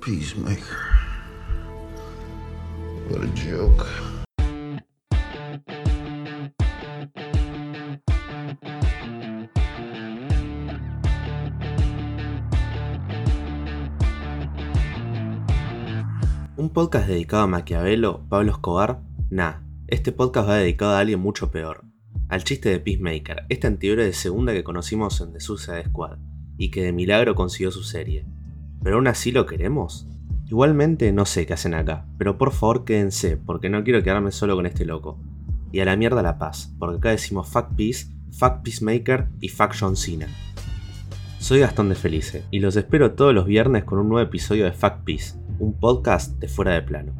Peacemaker. What a joke. ¿Un podcast dedicado a Maquiavelo, Pablo Escobar? Nah, este podcast va dedicado a alguien mucho peor. Al chiste de Peacemaker, este antihéroe de segunda que conocimos en The Suicide Squad, y que de milagro consiguió su serie. ¿Pero aún así lo queremos? Igualmente no sé qué hacen acá, pero por favor quédense, porque no quiero quedarme solo con este loco. Y a la mierda la paz, porque acá decimos fuck peace, fuck peacemaker y fuck John Cena. Soy Gastón de Felice, y los espero todos los viernes con un nuevo episodio de Fuck Peace, un podcast de fuera de plano.